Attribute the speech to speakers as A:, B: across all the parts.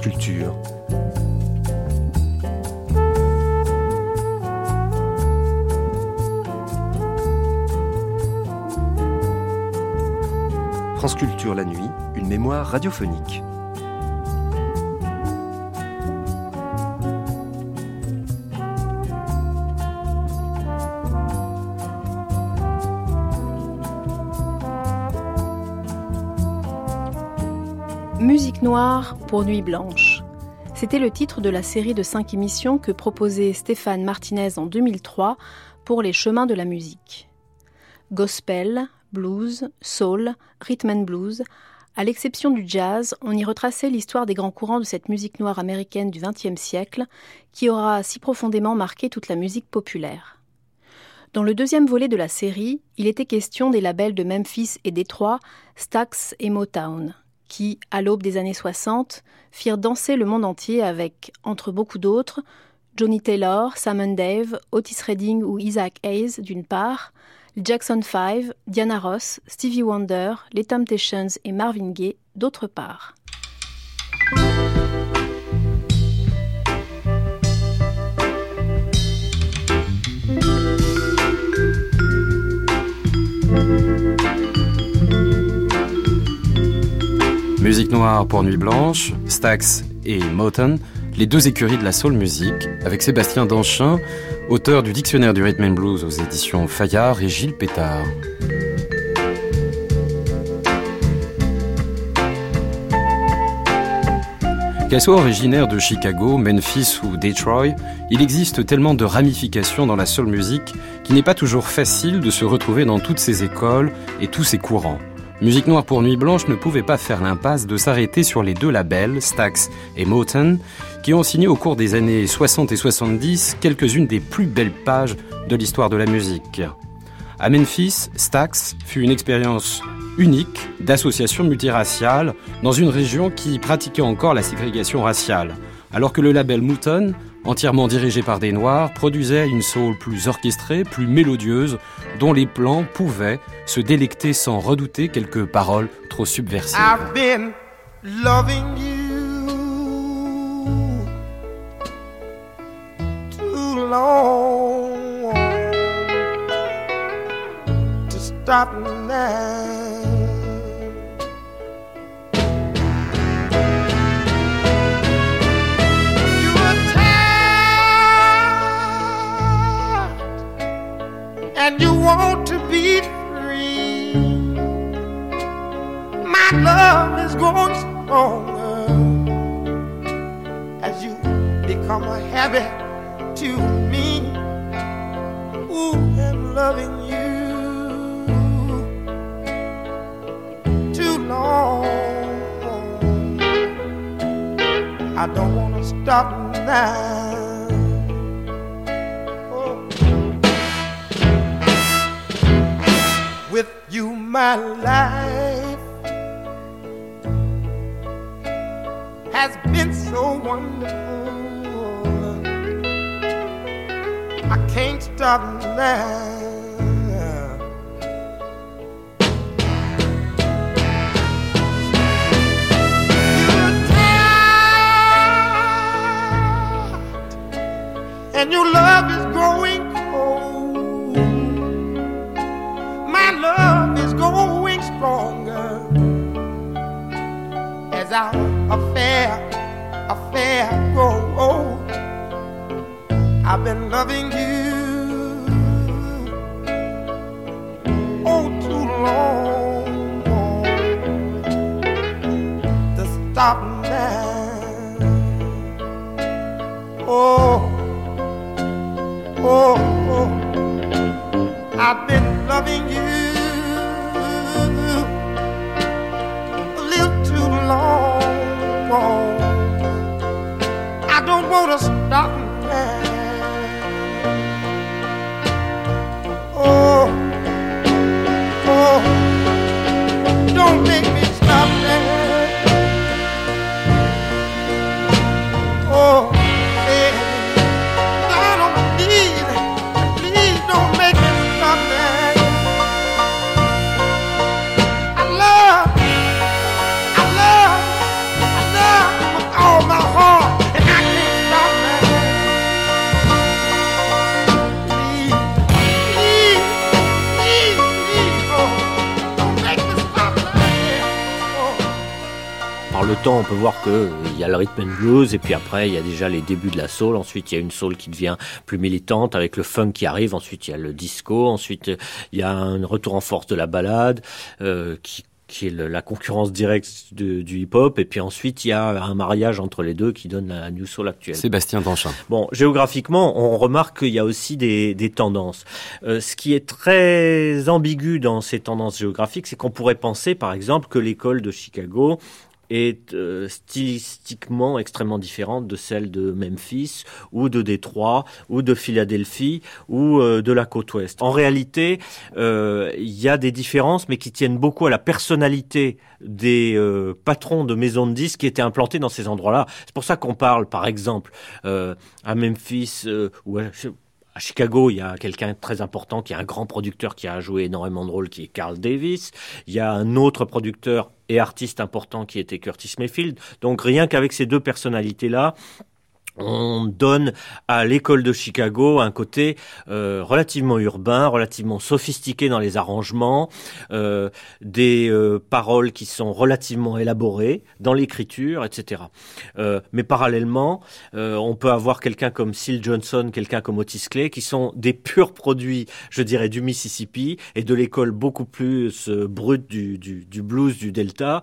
A: France Culture. La nuit, une mémoire radiophonique.
B: Pour Nuit blanche. C'était le titre de la série de cinq émissions que proposait Stéphane Martinez en 2003 pour les chemins de la musique. Gospel, blues, soul, rhythm and blues, à l'exception du jazz, on y retraçait l'histoire des grands courants de cette musique noire américaine du XXe siècle qui aura si profondément marqué toute la musique populaire. Dans le deuxième volet de la série, il était question des labels de Memphis et Détroit, Stax et Motown, qui, à l'aube des années 60, firent danser le monde entier avec, entre beaucoup d'autres, Johnny Taylor, Sam Dave, Otis Redding ou Isaac Hayes d'une part, Jackson 5, Diana Ross, Stevie Wonder, Les Temptations et Marvin Gaye d'autre part.
A: Musique noire pour Nuit Blanche, Stax et Motown, les deux écuries de la soul music, avec Sébastien Danchin, auteur du Dictionnaire du Rhythm and Blues aux éditions Fayard et Gilles Pétard. Qu'elle soit originaire de Chicago, Memphis ou Detroit, il existe tellement de ramifications dans la soul music qu'il n'est pas toujours facile de se retrouver dans toutes ces écoles et tous ces courants. Musique Noire pour Nuit Blanche ne pouvait pas faire l'impasse de s'arrêter sur les deux labels, Stax et Motown, qui ont signé au cours des années 60 et 70 quelques-unes des plus belles pages de l'histoire de la musique. À Memphis, Stax fut une expérience unique d'association multiraciale dans une région qui pratiquait encore la ségrégation raciale, alors que le label Mouton, entièrement dirigé par des Noirs, produisait une soul plus orchestrée, plus mélodieuse, dont les plans pouvaient se délecter sans redouter quelques paroles trop subversives.
C: And you want to be free. My love is growing stronger as you become a habit to me. Ooh, I'm loving you too long. I don't want to stop now. My life has been so wonderful. I can't stop now. You're tired, and your love is as our affair, affair old. I've been loving you oh too long to stop now. Oh, oh, oh. I've been
D: voir qu'il y a le rhythm and blues et puis après il y a déjà les débuts de la soul. Ensuite il y a une soul qui devient plus militante avec le funk qui arrive. Ensuite il y a le disco. Ensuite il y a un retour en force de la balade euh, qui qui est la concurrence directe du hip-hop, et puis ensuite il y a un mariage entre les deux qui donne la New Soul actuelle.
A: Sébastien Danchin.
D: Bon, géographiquement, on remarque qu'il y a aussi des, des tendances. Euh, ce qui est très ambigu dans ces tendances géographiques, c'est qu'on pourrait penser, par exemple, que l'école de Chicago est euh, stylistiquement extrêmement différente de celle de Memphis ou de Détroit ou de Philadelphie ou euh, de la côte ouest. En réalité, euh, il y a des différences, mais qui tiennent beaucoup à la personnalité des patrons de maisons de disques qui étaient implantés dans ces endroits-là. C'est pour ça qu'on parle, par exemple, à Memphis ou à Chicago, il y a quelqu'un très important qui est un grand producteur qui a joué énormément de rôles, qui est Carl Davis. Il y a un autre producteur et artiste important qui était Curtis Mayfield. Donc rien qu'avec ces deux personnalités-là, on donne à l'école de Chicago un côté euh, relativement urbain, relativement sophistiqué dans les arrangements, euh, des euh, paroles qui sont relativement élaborées dans l'écriture, etc. mais parallèlement, on peut avoir quelqu'un comme Seal Johnson, quelqu'un comme Otis Clay, qui sont des purs produits, je dirais, du Mississippi et de l'école beaucoup plus brute du, du, blues du Delta,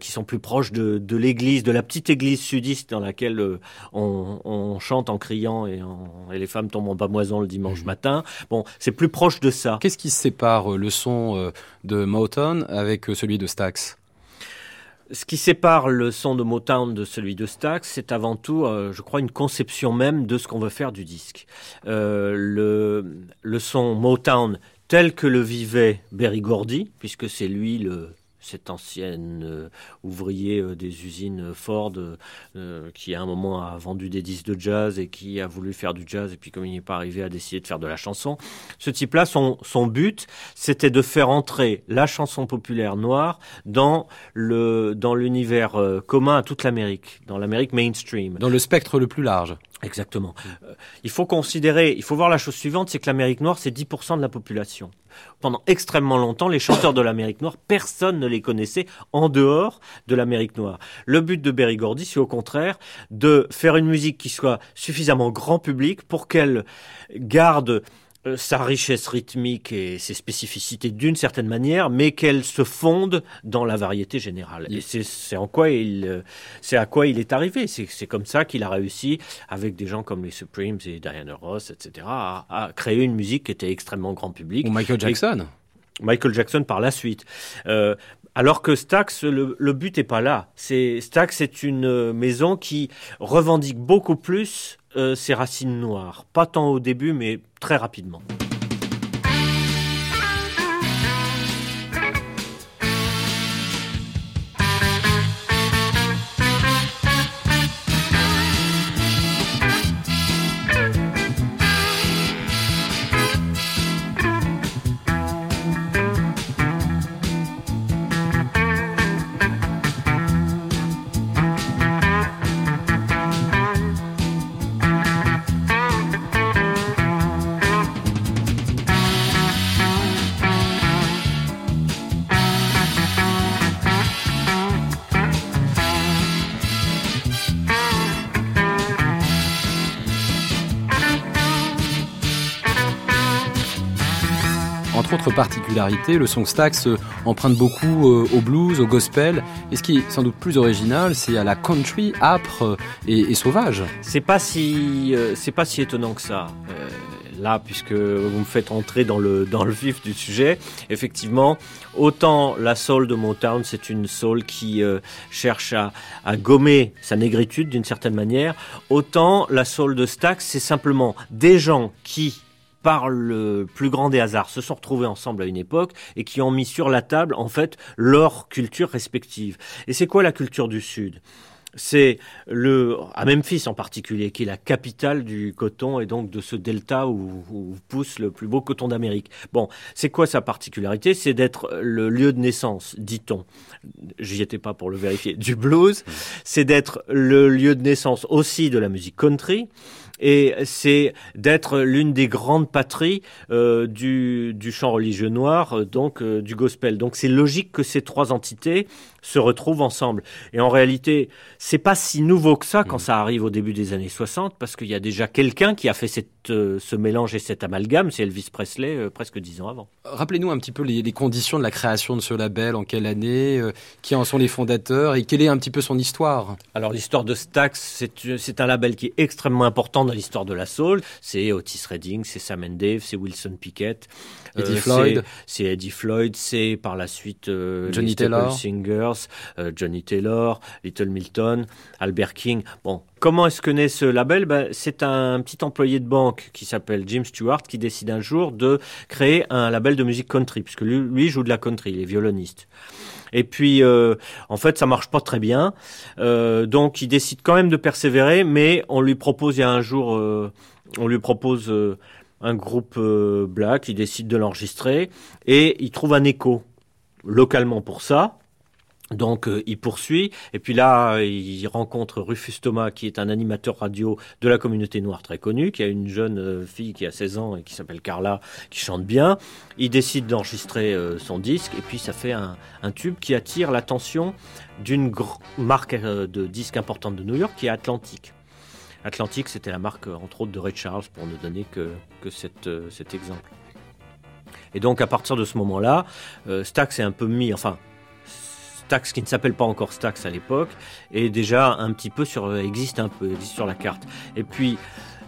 D: qui sont plus proches de, de l'église, de la petite église sudiste dans laquelle on on, chante en criant et, les femmes tombent en bamoison le dimanche mhm. matin. Bon, c'est plus proche de ça.
A: Qu'est-ce qui sépare euh, le son euh, de Motown avec euh, celui de Stax?
D: Ce qui sépare le son de Motown de celui de Stax, c'est avant tout, je crois, une conception même de ce qu'on veut faire du disque. le, le son Motown tel que le vivait Berry Gordy, puisque c'est lui le, cet ancien euh, ouvrier euh, des usines Ford euh, qui à un moment a vendu des disques de jazz et qui a voulu faire du jazz et puis comme il n'est pas arrivé à décider de faire de la chanson. Ce type-là, son, son but, c'était de faire entrer la chanson populaire noire dans le dans l'univers commun à toute l'Amérique, dans l'Amérique mainstream.
A: Dans le spectre le plus large.
D: Exactement. il faut considérer, il faut voir la chose suivante, c'est que l'Amérique noire, c'est 10% de la population pendant extrêmement longtemps, les chanteurs de l'Amérique noire, personne ne les connaissait en dehors de l'Amérique noire. Le but de Berry Gordy, c'est au contraire de faire une musique qui soit suffisamment grand public pour qu'elle garde euh, sa richesse rythmique et ses spécificités d'une certaine manière, mais qu'elle se fonde dans la variété générale. Et c'est en quoi il, euh, c'est à quoi il est arrivé. C'est comme ça qu'il a réussi, avec des gens comme les Supremes et Diana Ross, etc., à, créer une musique qui était extrêmement grand public.
A: Ou Michael Jackson.
D: Michael Jackson par la suite. Euh, alors que Stax, le, le but n'est pas là. C'est Stax est une maison qui revendique beaucoup plus euh, ses racines noires. Pas tant au début, mais très rapidement.
A: Particularité, le son Stax euh, emprunte beaucoup euh, au blues, au gospel. Et ce qui est sans doute plus original, c'est à la country âpre euh, et, sauvage.
D: C'est pas si c'est pas si étonnant que ça. là, puisque vous me faites entrer dans le, dans le vif du sujet, effectivement, autant la soul de Motown, c'est une soul qui cherche à, à, gommer sa négritude d'une certaine manière, autant la soul de Stax, c'est simplement des gens qui par le plus grand des hasards, se sont retrouvés ensemble à une époque et qui ont mis sur la table, en fait, leur culture respective. Et c'est quoi la culture du Sud? C'est le à Memphis en particulier, qui est la capitale du coton et donc de ce delta où, où pousse le plus beau coton d'Amérique. Bon, c'est quoi sa particularité? C'est d'être le lieu de naissance, dit-on. J'y étais pas pour le vérifier. Du blues, c'est d'être le lieu de naissance aussi de la musique country et c'est d'être l'une des grandes patries euh, du, du chant religieux noir, euh, donc euh, du gospel. Donc c'est logique que ces trois entités se retrouvent ensemble. Et en réalité, c'est pas si nouveau que ça quand mmh. ça arrive au début des années 60, parce qu'il y a déjà quelqu'un qui a fait cette, ce mélange et cet amalgame, c'est Elvis Presley, presque dix ans avant.
A: Rappelez-nous un petit peu les, les, conditions de la création de ce label, en quelle année, qui en sont les fondateurs et quelle est un petit peu son histoire
D: Alors l'histoire de Stax, c'est un label qui est extrêmement important dans l'histoire de la soul. C'est Otis Redding, c'est Sam and Dave, c'est Wilson Pickett,
A: Eddie Floyd,
D: c'est Eddie Floyd, c'est par la suite
A: Johnny Taylor,
D: Singers, euh, Johnny Taylor, Little Milton, Albert King. Bon, comment est-ce que naît ce label ben, C'est un petit employé de banque qui s'appelle Jim Stewart qui décide un jour de créer un label de musique country, puisque lui, lui joue de la country, il est violoniste. Et puis, euh, en fait, ça marche pas très bien. Euh, donc, il décide quand même de persévérer, mais on lui propose il y a un jour, euh, on lui propose un groupe black, il décide de l'enregistrer et il trouve un écho localement pour ça. Donc euh, il poursuit et puis là il rencontre Rufus Thomas qui est un animateur radio de la communauté noire très connu, qui a une jeune euh, fille qui a 16 ans et qui s'appelle Carla qui chante bien. Il décide d'enregistrer euh, son disque et puis ça fait un, tube qui attire l'attention d'une marque de disques importante de New York qui est Atlantic. Atlantic c'était la marque entre autres de Ray Charles pour ne donner que, cet exemple. Et donc à partir de ce moment-là, Stax est un peu mis, enfin Stax qui ne s'appelle pas encore Stax à l'époque est déjà un petit peu sur existe un peu existe sur la carte. Et puis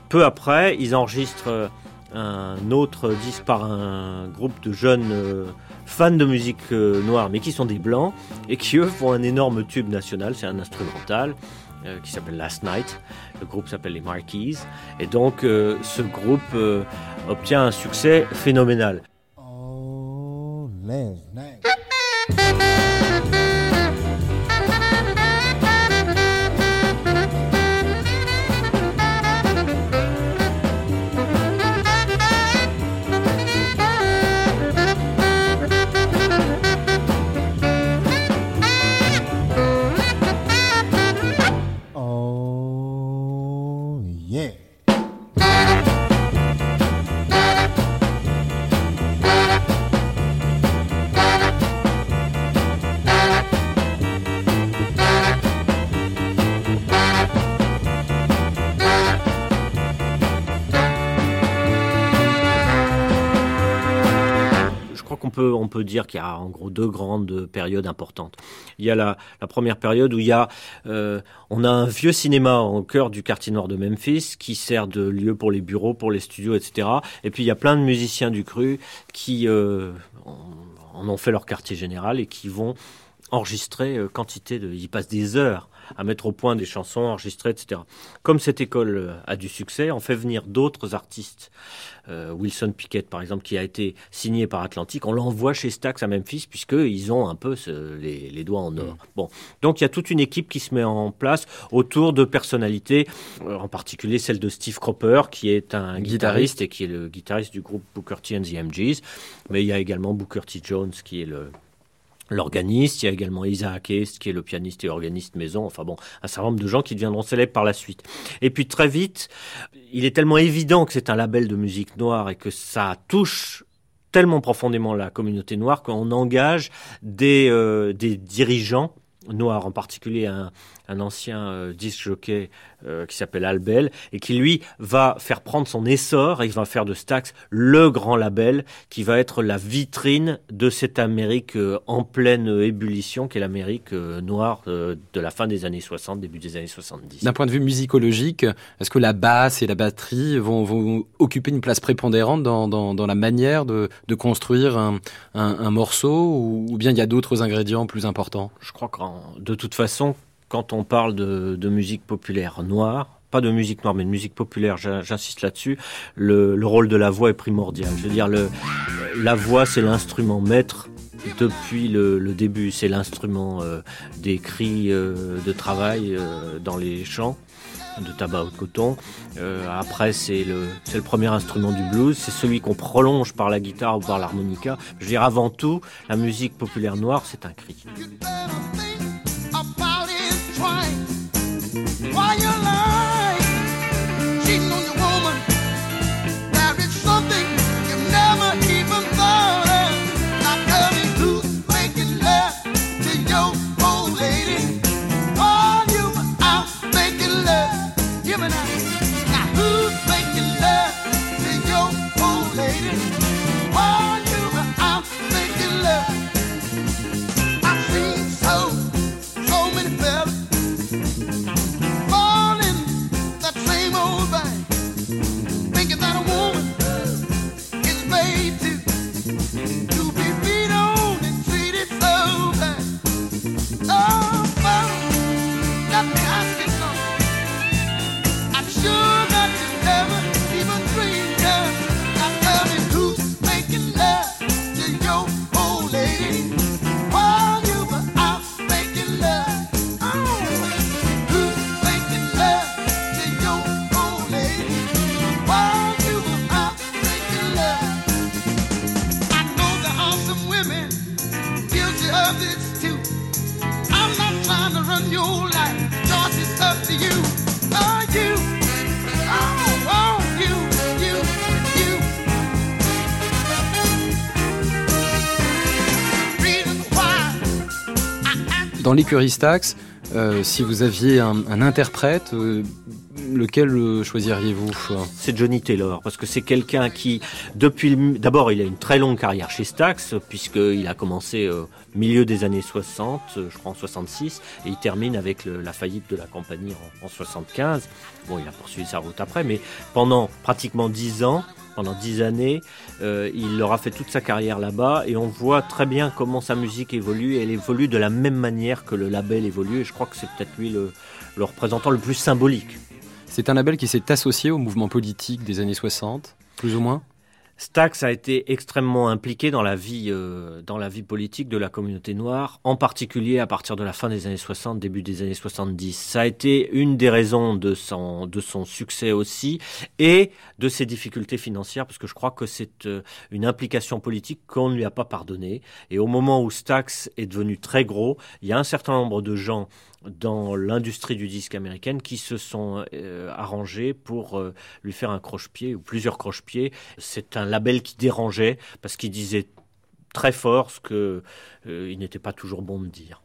D: peu après, ils enregistrent un autre disque par un groupe de jeunes euh, fans de musique euh, noire, mais qui sont des blancs et qui eux font un énorme tube national. C'est un instrumental euh, qui s'appelle Last Night. Le groupe s'appelle les Marquis et donc euh, ce groupe euh, obtient un succès phénoménal.
C: Oh, last night.
D: On peut dire qu'il y a en gros deux grandes périodes importantes. Il y a la, la première période où il y a, euh, on a un vieux cinéma au cœur du quartier nord de Memphis qui sert de lieu pour les bureaux, pour les studios, etc. Et puis il y a plein de musiciens du cru qui euh, en en ont fait leur quartier général et qui vont enregistrer euh, quantité de, ils passent des heures à mettre au point des chansons enregistrées, etc. Comme cette école euh, a du succès, on fait venir d'autres artistes. Euh, Wilson Pickett, par exemple, qui a été signé par Atlantic, on l'envoie chez Stax à Memphis, puisqu'ils ont un peu ce, les, les, doigts en or. Mmh. Bon. Donc il y a toute une équipe qui se met en place autour de personnalités, euh, en particulier celle de Steve Cropper, qui est un guitariste, guitariste et qui est le guitariste du groupe Booker T and the MGs. Mais il y a également Booker T. Jones, qui est le l'organiste, il y a également Isaac Hayes, qui est le pianiste et organiste maison, enfin bon, un certain nombre de gens qui deviendront célèbres par la suite. Et puis très vite, il est tellement évident que c'est un label de musique noire et que ça touche tellement profondément la communauté noire qu'on engage des, euh, des dirigeants noirs, en particulier un, un ancien euh, disc jockey euh, qui s'appelle Albel et qui lui va faire prendre son essor et il va faire de Stax le grand label qui va être la vitrine de cette Amérique euh, en pleine ébullition qui est l'Amérique euh, noire euh, de la fin des années 60, début des années 70.
A: D'un point de vue musicologique, est-ce que la basse et la batterie vont, vont occuper une place prépondérante dans, dans, dans la manière de, de construire un, un, un morceau ou, ou bien il y a d'autres ingrédients plus importants?
D: Je crois que de toute façon, quand on parle de, musique populaire noire, pas de musique noire, mais de musique populaire, j'insiste là-dessus, le, le, rôle de la voix est primordial. Je veux dire, la voix, c'est l'instrument maître depuis le, début. C'est l'instrument euh, des cris euh, de travail dans les champs de tabac ou de coton. après, c'est le premier instrument du blues. C'est celui qu'on prolonge par la guitare ou par l'harmonica. Je veux dire, avant tout, la musique populaire noire, c'est un cri.
A: Dans l'écurie Stax, euh, si vous aviez un, interprète, euh, lequel euh, choisiriez-vous
D: C'est Johnny Taylor, parce que c'est quelqu'un qui, depuis d'abord, il a une très longue carrière chez Stax, puisqu'il a commencé au milieu des années 60, je crois en 66, et il termine avec la faillite de la compagnie en, en 75. Bon, il a poursuivi sa route après, mais pendant pratiquement dix ans, pendant dix années. Euh, il aura fait toute sa carrière là-bas et on voit très bien comment sa musique évolue. elle évolue de la même manière que le label évolue et je crois que c'est peut-être lui le, le représentant le plus symbolique.
A: C'est un label qui s'est associé au mouvement politique des années 60, plus ou moins?
D: Stax a été extrêmement impliqué dans la vie, euh, dans la vie politique de la communauté noire, en particulier à partir de la fin des années 60, début des années 70. Ça a été une des raisons de son, de son succès aussi et de ses difficultés financières, parce que je crois que c'est euh, une implication politique qu'on ne lui a pas pardonnée. Et au moment où Stax est devenu très gros, il y a un certain nombre de gens dans l'industrie du disque américaine qui se sont euh, arrangés pour euh, lui faire un croche-pied ou plusieurs croche-pieds. C'est un label qui dérangeait parce qu'il disait très fort ce qu'il euh, n'était pas toujours bon de dire.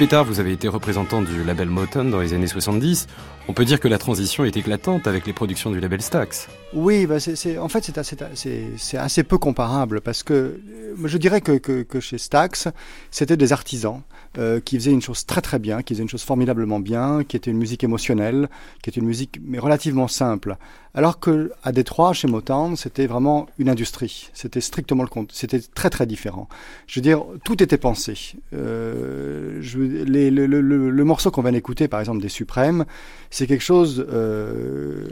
A: Pétard, vous avez été représentant du label Motown dans les années 70. On peut dire que la transition est éclatante avec les productions du label Stax.
E: Oui, bah en fait, c'est assez, peu comparable parce que euh, je dirais que, chez Stax, c'était des artisans euh, qui faisaient une chose très très bien, qui faisaient une chose formidablement bien, qui était une musique émotionnelle, qui était une musique mais relativement simple. Alors que à Détroit, chez Motown, c'était vraiment une industrie. C'était strictement le compte. C'était très très différent. Je veux dire, tout était pensé. Euh, je, le, morceau qu'on vient d'écouter, par exemple des Suprêmes, c'est quelque chose. Euh,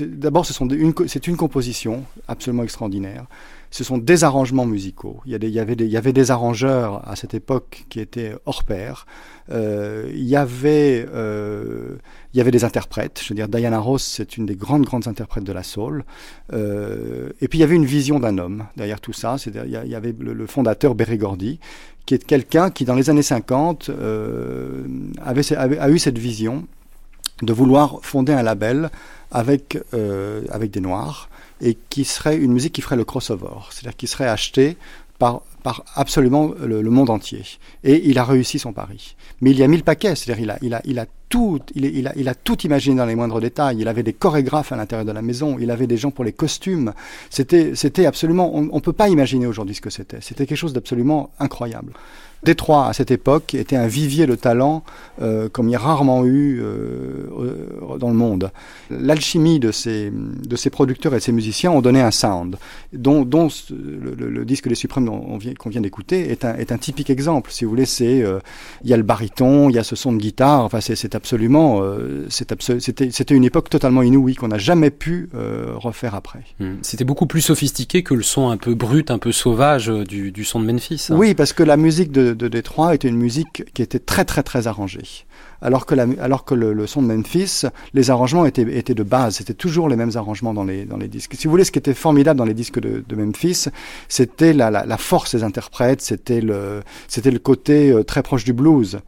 E: D'abord, c'est une, composition absolument extraordinaire ce sont des arrangements musicaux. Il y, avait des, arrangeurs à cette époque qui étaient hors pair. Euh, il, y avait, euh, il y avait des interprètes. Je veux dire, Diana Ross, c'est une des grandes, grandes interprètes de la soul. Et puis il y avait une vision d'un homme derrière tout ça. Il y avait le fondateur Berry Gordy, qui est quelqu'un qui, dans les années 50, euh, avait, a eu cette vision de vouloir fonder un label avec, euh, avec des Noirs et qui serait une musique qui ferait le crossover, c'est-à-dire qui serait achetée par, par absolument le, monde entier. Et il a réussi son pari. Mais il y a mis le paquet, c'est-à-dire il a, il a, il a tout, il, a, il a tout imaginé dans les moindres détails. Il avait des chorégraphes à l'intérieur de la maison, il avait des gens pour les costumes. C'était, c'était absolument, on ne peut pas imaginer aujourd'hui ce que c'était. C'était quelque chose d'absolument incroyable. Détroit, à cette époque, était un vivier de talent euh, comme il y a rarement eu euh, dans le monde. L'alchimie de ces, de ces producteurs et de ces musiciens ont donné un sound, dont, dont le, le, le, disque des Suprêmes qu'on vient, qu vient d'écouter est un, est un typique exemple. Si vous voulez, c'est euh, il y a le baryton, il y a ce son de guitare. Enfin, c'est absolument, euh, c'était une époque totalement inouïe qu'on n'a jamais pu refaire après.
A: Mmh. C'était beaucoup plus sophistiqué que le son un peu brut, un peu sauvage du, du son de Memphis.
E: Hein. Oui, parce que la musique de de Détroit était une musique qui était très très très arrangée. Alors que, alors que le, son de Memphis, les arrangements étaient, étaient de base, c'était toujours les mêmes arrangements dans les, dans les disques. Si vous voulez, ce qui était formidable dans les disques de, Memphis, c'était la, la, force des interprètes, c'était le, c'était le côté euh, très proche du blues.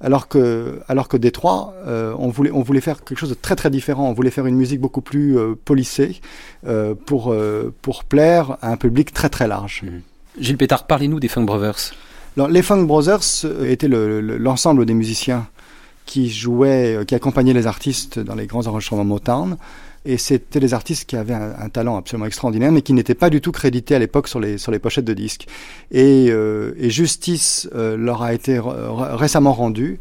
E: Alors que, alors que Détroit, euh, on, voulait, on voulait faire quelque chose de très très différent. On voulait faire une musique beaucoup plus euh, polissée euh, pour, pour plaire à un public très très large.
A: Mmh. Gilles Pétard, parlez-nous des Funk Brothers.
E: Les Funk Brothers étaient l'ensemble le, le, des musiciens qui jouaient, qui accompagnaient les artistes dans les grands enregistrements Motown. Et c'était des artistes qui avaient un, talent absolument extraordinaire, mais qui n'étaient pas du tout crédités à l'époque sur les, sur les pochettes de disques. Et, euh, justice euh, leur a été récemment rendue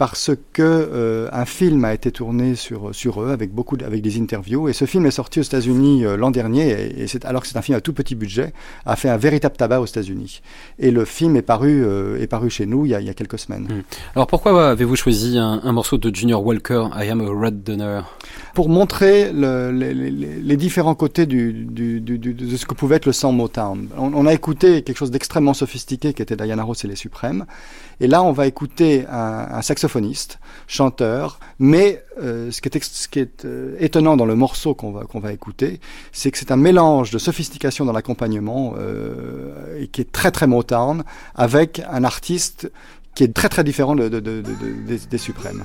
E: parce que euh, un film a été tourné sur sur eux avec beaucoup de, avec des interviews et ce film est sorti aux États-Unis euh, l'an dernier et, alors que c'est un film à tout petit budget a fait un véritable tabac aux États-Unis et le film est paru euh, est paru chez nous il y a, il y a quelques semaines.
A: Mmh. Alors pourquoi avez-vous choisi un, un, morceau de Junior Walker I Am a Red Donor?
E: Pour montrer le, les, les, les, différents côtés du, du, du, de ce que pouvait être le sang Motown. On, on a écouté quelque chose d'extrêmement sophistiqué qui était Diana Ross et les Suprêmes et là on va écouter un, un saxophoniste, chanteur, mais euh, ce qui est, ce qui est euh, étonnant dans le morceau qu'on va, va écouter, c'est que c'est un mélange de sophistication dans l'accompagnement euh, et qui est très très Motown, avec un artiste qui est très très différent de, de, de, des, des Suprêmes.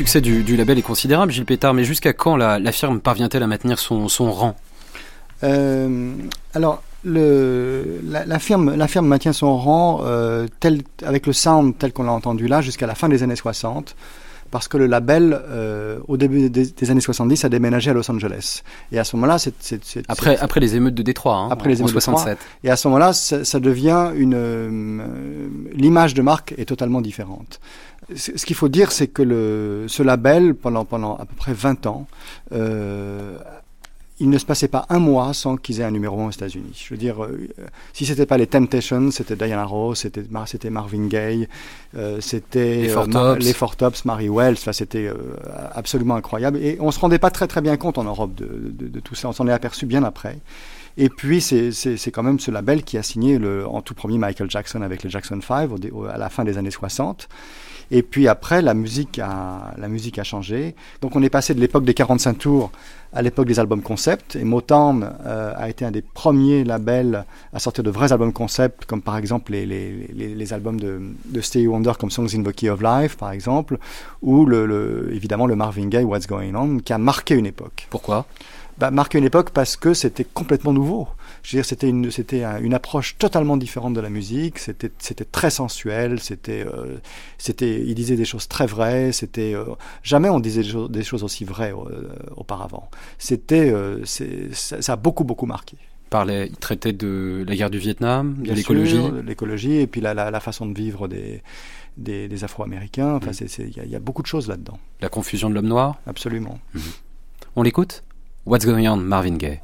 F: Succès du, label est considérable, Gilles Pétard, mais jusqu'à quand la, firme parvient-elle à maintenir son, rang?
E: Euh, Alors, le, la, firme, la firme maintient son rang euh, tel, avec le sound tel qu'on l'a entendu là jusqu'à la fin des années 60 parce que le label, euh, au début des, années 70, a déménagé à Los Angeles. Et à ce moment-là, c'est...
F: Après, après les émeutes de Détroit, hein,
E: après les émeutes
F: de 67.
E: et à ce moment-là, ça, devient une... Euh, l'image de marque est totalement différente. Ce qu'il faut dire, c'est que le, ce label, pendant, pendant à peu près 20 ans, euh, il ne se passait pas un mois sans qu'ils aient un numéro 1 aux États-Unis. Je veux dire, euh, si c'était pas les Temptations, c'était Diana Ross, c'était c'était Marvin Gaye, euh, c'était
F: les,
E: les Four Tops, Mary Wells. Enfin, c'était euh, absolument incroyable. Et on se rendait pas très très bien compte en Europe de, de, de tout ça. On s'en est aperçu bien après. Et puis, c'est quand même ce label qui a signé le, en tout premier Michael Jackson avec les Jackson 5 à la fin des années 60. Et puis après, la musique a, la musique a changé. Donc on est passé de l'époque des 45 tours à l'époque des albums concept. Et Motown euh, a été un des premiers labels à sortir de vrais albums concept, comme par exemple les, les, les, albums de, de Stevie Wonder, comme Songs in the Key of Life, par exemple, ou le, évidemment le Marvin Gaye, What's Going On, qui a marqué une époque.
F: Pourquoi?
E: Bah, marqué une époque parce que c'était complètement nouveau. Je veux dire, c'était une, c'était une approche totalement différente de la musique. C'était, c'était très sensuel. C'était, euh, c'était, il disait des choses très vraies. C'était euh, jamais on disait des choses, aussi vraies euh, auparavant. C'était, ça, a beaucoup beaucoup marqué.
F: Il parlait, il traitait de la guerre du Vietnam, de l'écologie,
E: l'écologie et puis la, la, façon de vivre des des, Afro-Américains. Enfin, mm. il y, a beaucoup de choses là-dedans.
F: La confusion de l'homme noir.
E: Absolument. Mm.
F: On l'écoute? What's Going On, Marvin Gaye.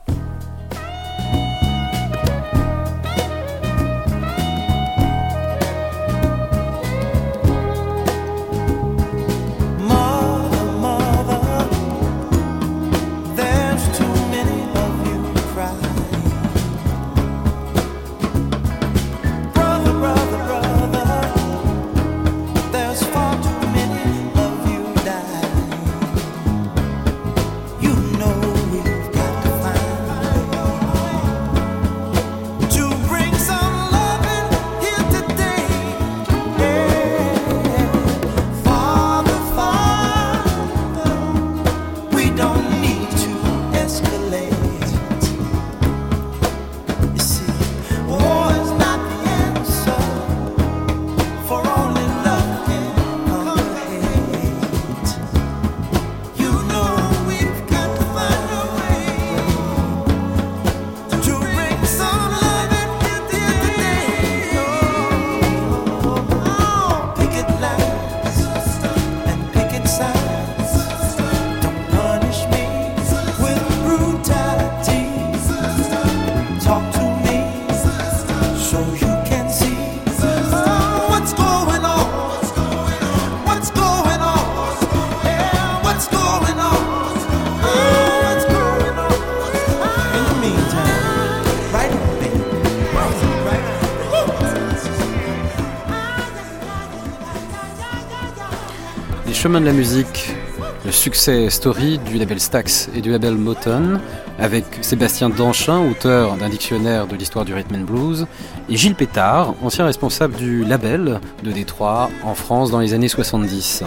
F: Chemin de la musique, le succès story du label Stax et du label Motown, avec Sébastien Danchin, auteur d'un dictionnaire de l'histoire du rhythm and blues, et Gilles Pétard, ancien responsable du label de Détroit en France dans les années 70.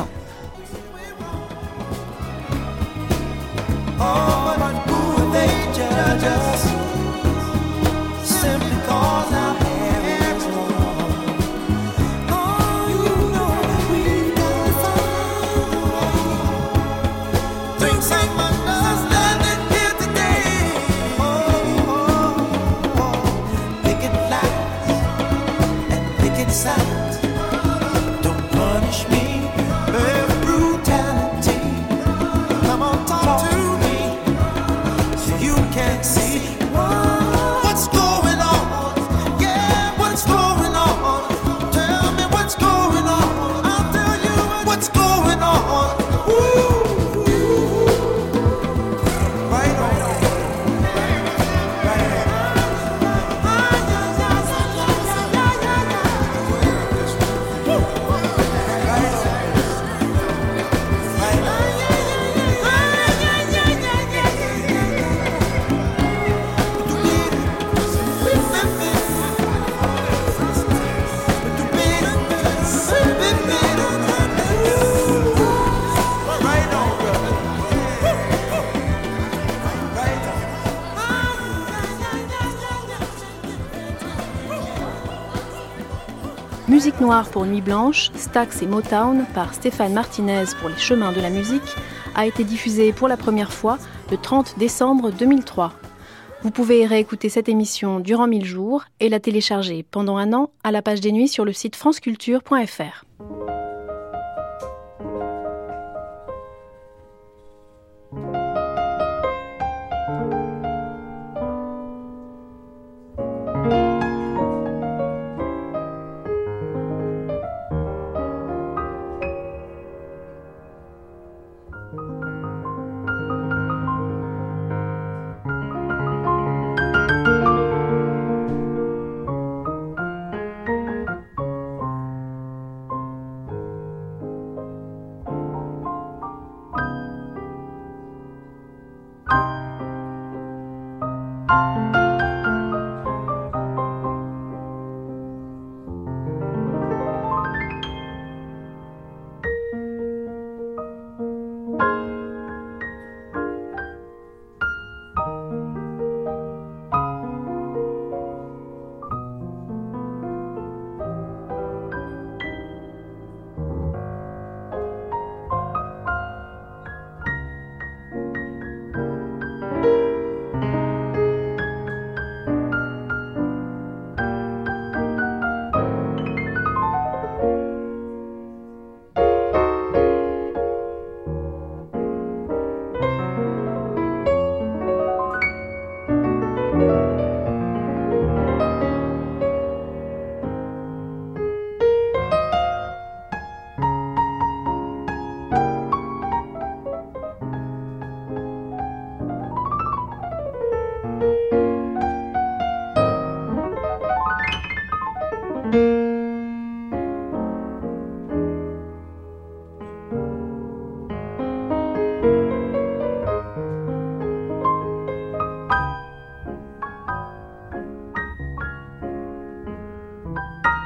G: Don't
B: pour Nuit blanche, Stax et Motown par Stéphane Martinez pour les chemins de la musique a été diffusé pour la première fois le 30 décembre 2003. Vous pouvez réécouter cette émission durant 1000 jours et la télécharger pendant un an à la page des nuits sur le site franceculture.fr.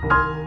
C: Bye.